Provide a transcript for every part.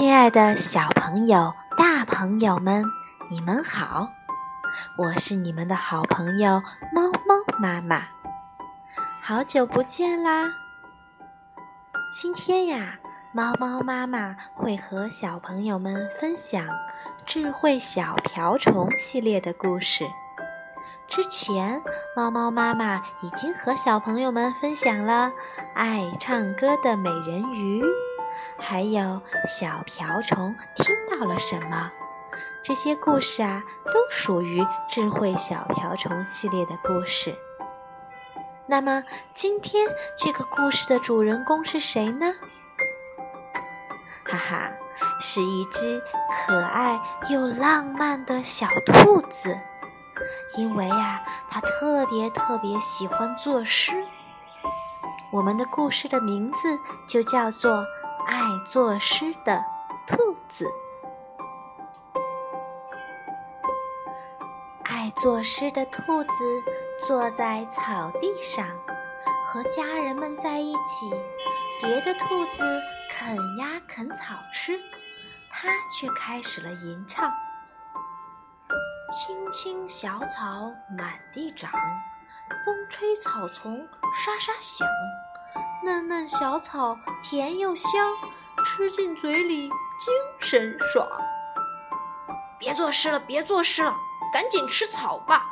亲爱的小朋友、大朋友们，你们好！我是你们的好朋友猫猫妈妈，好久不见啦！今天呀，猫猫妈妈会和小朋友们分享《智慧小瓢虫》系列的故事。之前，猫猫妈妈已经和小朋友们分享了爱唱歌的美人鱼，还有小瓢虫听到了什么。这些故事啊，都属于智慧小瓢虫系列的故事。那么，今天这个故事的主人公是谁呢？哈哈，是一只可爱又浪漫的小兔子。因为呀，它特别特别喜欢作诗。我们的故事的名字就叫做《爱作诗的兔子》。爱作诗的兔子坐在草地上，和家人们在一起。别的兔子啃呀啃草吃，它却开始了吟唱。青青小草满地长，风吹草丛沙沙响。嫩嫩小草甜又香，吃进嘴里精神爽。别作诗了，别作诗了，赶紧吃草吧！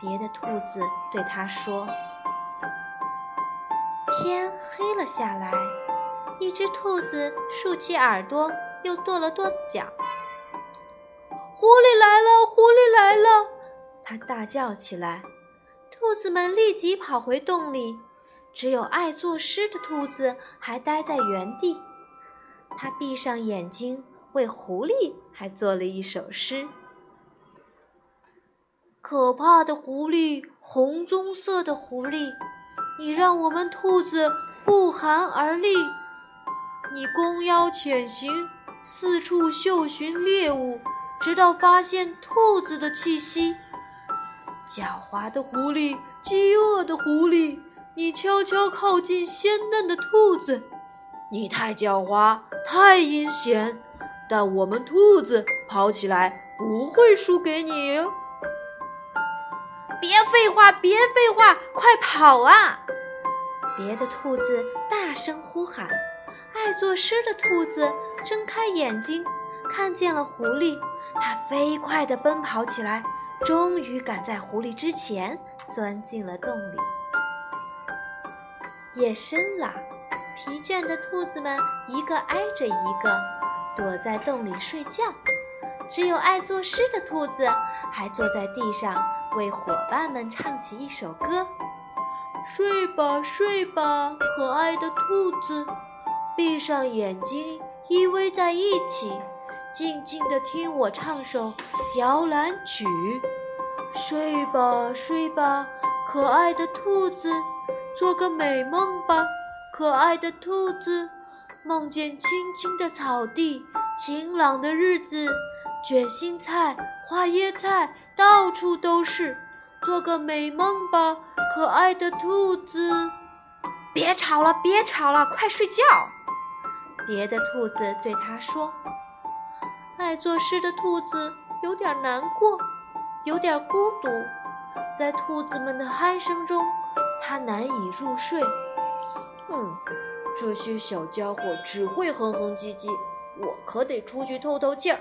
别的兔子对他说。天黑了下来，一只兔子竖起耳朵，又跺了跺脚。狐狸来了！狐狸来了！它大叫起来。兔子们立即跑回洞里，只有爱作诗的兔子还待在原地。它闭上眼睛，为狐狸还做了一首诗：可怕的狐狸，红棕色的狐狸，你让我们兔子不寒而栗。你弓腰潜行，四处嗅寻猎物。直到发现兔子的气息，狡猾的狐狸，饥饿的狐，你悄悄靠近鲜嫩的兔子，你太狡猾，太阴险，但我们兔子跑起来不会输给你。别废话，别废话，快跑啊！别的兔子大声呼喊。爱作诗的兔子睁开眼睛，看见了狐狸。它飞快地奔跑起来，终于赶在狐狸之前钻进了洞里。夜深了，疲倦的兔子们一个挨着一个躲在洞里睡觉，只有爱作诗的兔子还坐在地上为伙伴们唱起一首歌：“睡吧，睡吧，可爱的兔子，闭上眼睛，依偎在一起。”静静地听我唱首摇篮曲，睡吧睡吧，可爱的兔子，做个美梦吧，可爱的兔子，梦见青青的草地，晴朗的日子，卷心菜、花椰菜到处都是，做个美梦吧，可爱的兔子。别吵了，别吵了，快睡觉。别的兔子对他说。爱作诗的兔子有点难过，有点孤独，在兔子们的鼾声中，它难以入睡。嗯，这些小家伙只会哼哼唧唧，我可得出去透透气儿。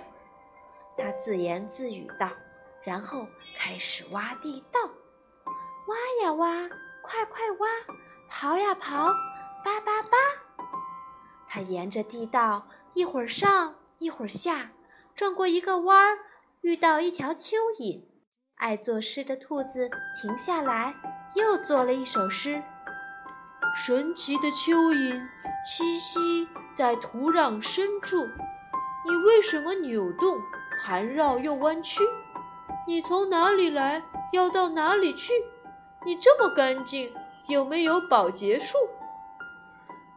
他自言自语道，然后开始挖地道，挖呀挖，快快挖，刨呀刨，叭叭叭。他沿着地道一会儿上，一会儿下。转过一个弯儿，遇到一条蚯蚓。爱作诗的兔子停下来，又做了一首诗：神奇的蚯蚓栖息在土壤深处，你为什么扭动、盘绕又弯曲？你从哪里来？要到哪里去？你这么干净，有没有保洁术？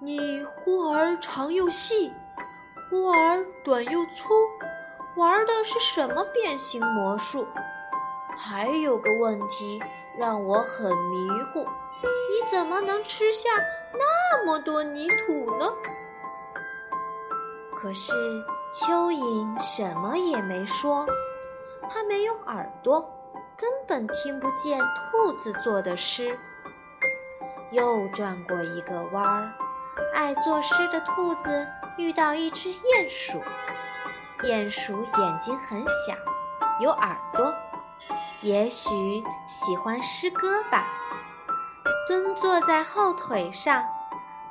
你忽而长又细，忽而短又粗。玩的是什么变形魔术？还有个问题让我很迷糊：你怎么能吃下那么多泥土呢？可是蚯蚓什么也没说，它没有耳朵，根本听不见兔子做的诗。又转过一个弯儿，爱作诗的兔子遇到一只鼹鼠。鼹鼠眼睛很小，有耳朵，也许喜欢诗歌吧。蹲坐在后腿上，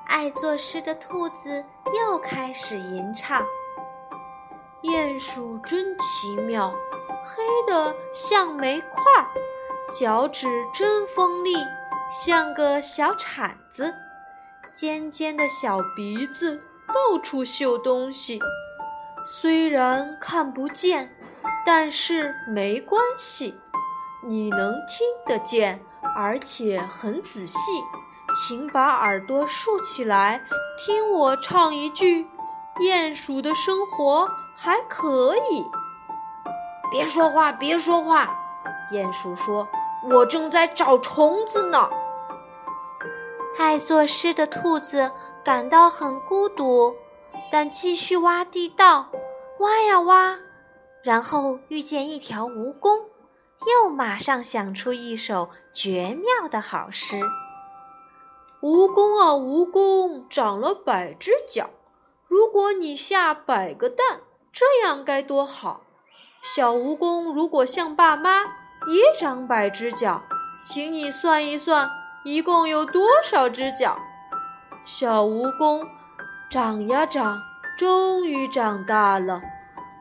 爱作诗的兔子又开始吟唱。鼹鼠真奇妙，黑的像煤块儿，脚趾真锋利。像个小铲子，尖尖的小鼻子到处嗅东西。虽然看不见，但是没关系，你能听得见，而且很仔细。请把耳朵竖起来，听我唱一句：鼹鼠的生活还可以。别说话，别说话，鼹鼠说。我正在找虫子呢。爱作诗的兔子感到很孤独，但继续挖地道，挖呀挖，然后遇见一条蜈蚣，又马上想出一首绝妙的好诗：蜈蚣啊，蜈蚣，长了百只脚，如果你下百个蛋，这样该多好！小蜈蚣如果像爸妈。也长百只脚，请你算一算，一共有多少只脚？小蜈蚣长呀长，终于长大了。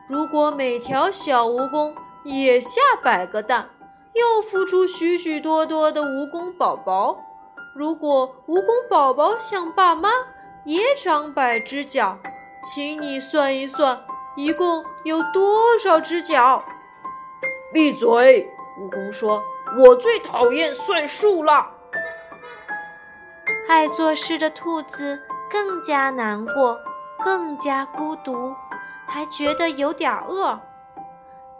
如果每条小蜈蚣也下百个蛋，又孵出许许多多的蜈蚣宝宝。如果蜈蚣宝宝像爸妈，也长百只脚，请你算一算，一共有多少只脚？闭嘴！蜈蚣说：“我最讨厌算数了。”爱做事的兔子更加难过，更加孤独，还觉得有点饿。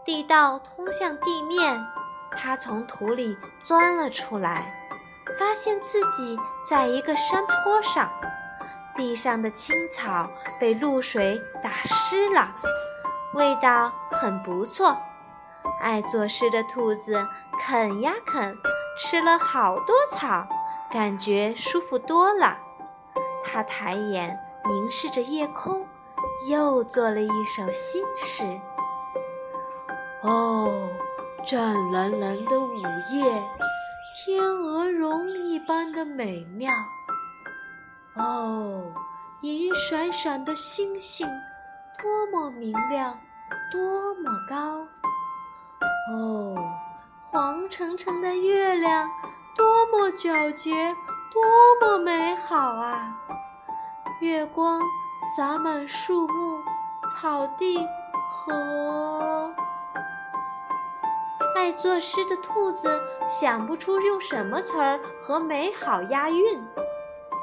地道通向地面，它从土里钻了出来，发现自己在一个山坡上，地上的青草被露水打湿了，味道很不错。爱作诗的兔子啃呀啃，吃了好多草，感觉舒服多了。它抬眼凝视着夜空，又做了一首新诗。哦，湛蓝蓝的午夜，天鹅绒一般的美妙。哦，银闪闪的星星，多么明亮，多么高。哦，黄澄澄的月亮，多么皎洁，多么美好啊！月光洒满树木、草地和……爱作诗的兔子想不出用什么词儿和美好押韵，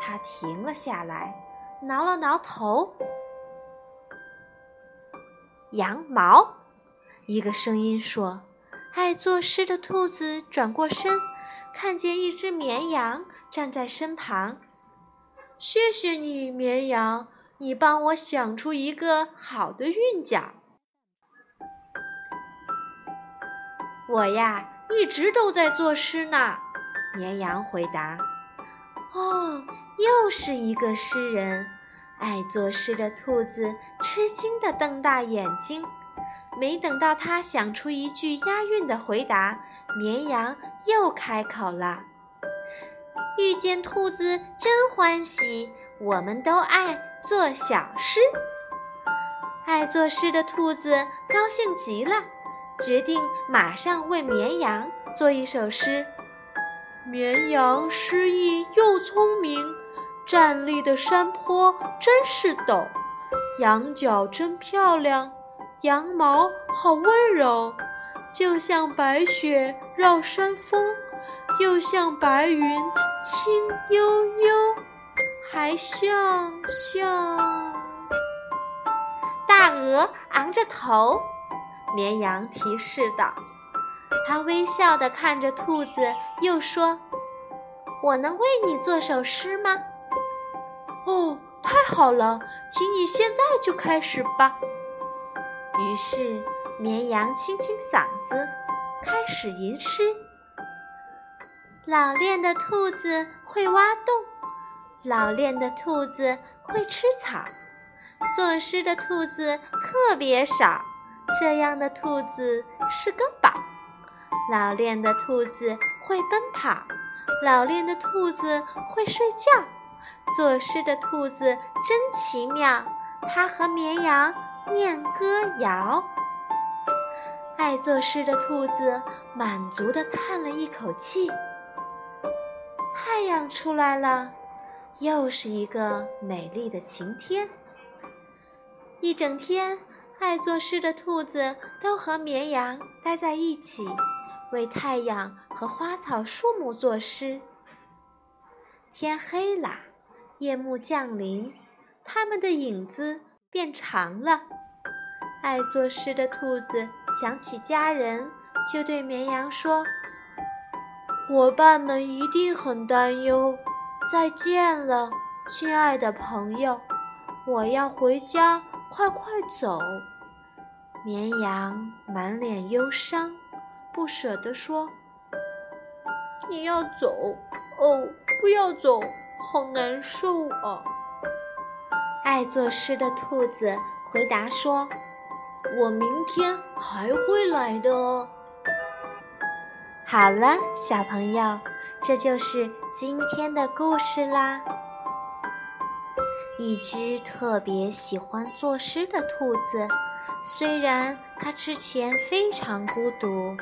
它停了下来，挠了挠头。羊毛，一个声音说。爱作诗的兔子转过身，看见一只绵羊站在身旁。谢谢你，绵羊，你帮我想出一个好的韵脚。我呀，一直都在作诗呢。绵羊回答。哦，又是一个诗人。爱作诗的兔子吃惊地瞪大眼睛。没等到他想出一句押韵的回答，绵羊又开口了：“遇见兔子真欢喜，我们都爱做小诗。”爱作诗的兔子高兴极了，决定马上为绵羊做一首诗。绵羊诗意又聪明，站立的山坡真是陡，羊角真漂亮。羊毛好温柔，就像白雪绕山峰，又像白云轻悠悠，还像像大鹅昂着头。绵羊提示道：“它微笑地看着兔子，又说：‘我能为你做首诗吗？’哦，太好了，请你现在就开始吧。于是，绵羊清清嗓子，开始吟诗。老练的兔子会挖洞，老练的兔子会吃草，作诗的兔子特别少，这样的兔子是个宝。老练的兔子会奔跑，老练的兔子会睡觉，作诗的兔子真奇妙，它和绵羊念歌谣。爱作诗的兔子满足地叹了一口气。太阳出来了，又是一个美丽的晴天。一整天，爱作诗的兔子都和绵羊待在一起，为太阳和花草树木作诗。天黑了，夜幕降临，它们的影子变长了。爱作诗的兔子想起家人，就对绵羊说。伙伴们一定很担忧。再见了，亲爱的朋友，我要回家，快快走。绵羊满脸忧伤，不舍得说：“你要走？哦，不要走，好难受啊！”爱作诗的兔子回答说：“我明天还会来的。”好了，小朋友，这就是今天的故事啦。一只特别喜欢作诗的兔子，虽然它之前非常孤独，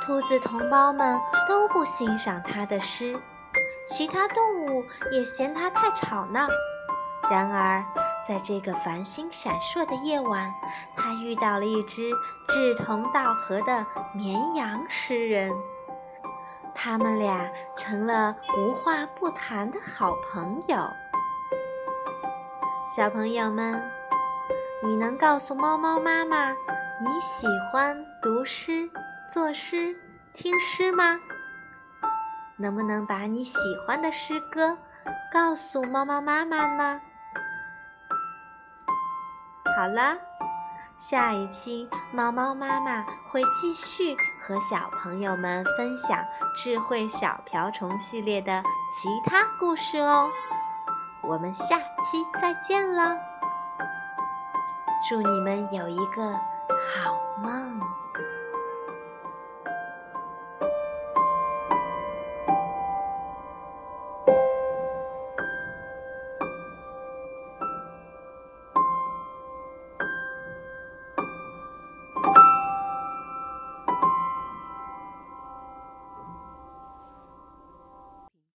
兔子同胞们都不欣赏它的诗，其他动物也嫌它太吵闹。然而，在这个繁星闪烁的夜晚，他遇到了一只志同道合的绵羊诗人，他们俩成了无话不谈的好朋友。小朋友们，你能告诉猫猫妈妈你喜欢读诗、作诗、听诗吗？能不能把你喜欢的诗歌告诉猫猫妈妈呢？好了，下一期猫猫妈妈会继续和小朋友们分享智慧小瓢虫系列的其他故事哦。我们下期再见了，祝你们有一个好梦。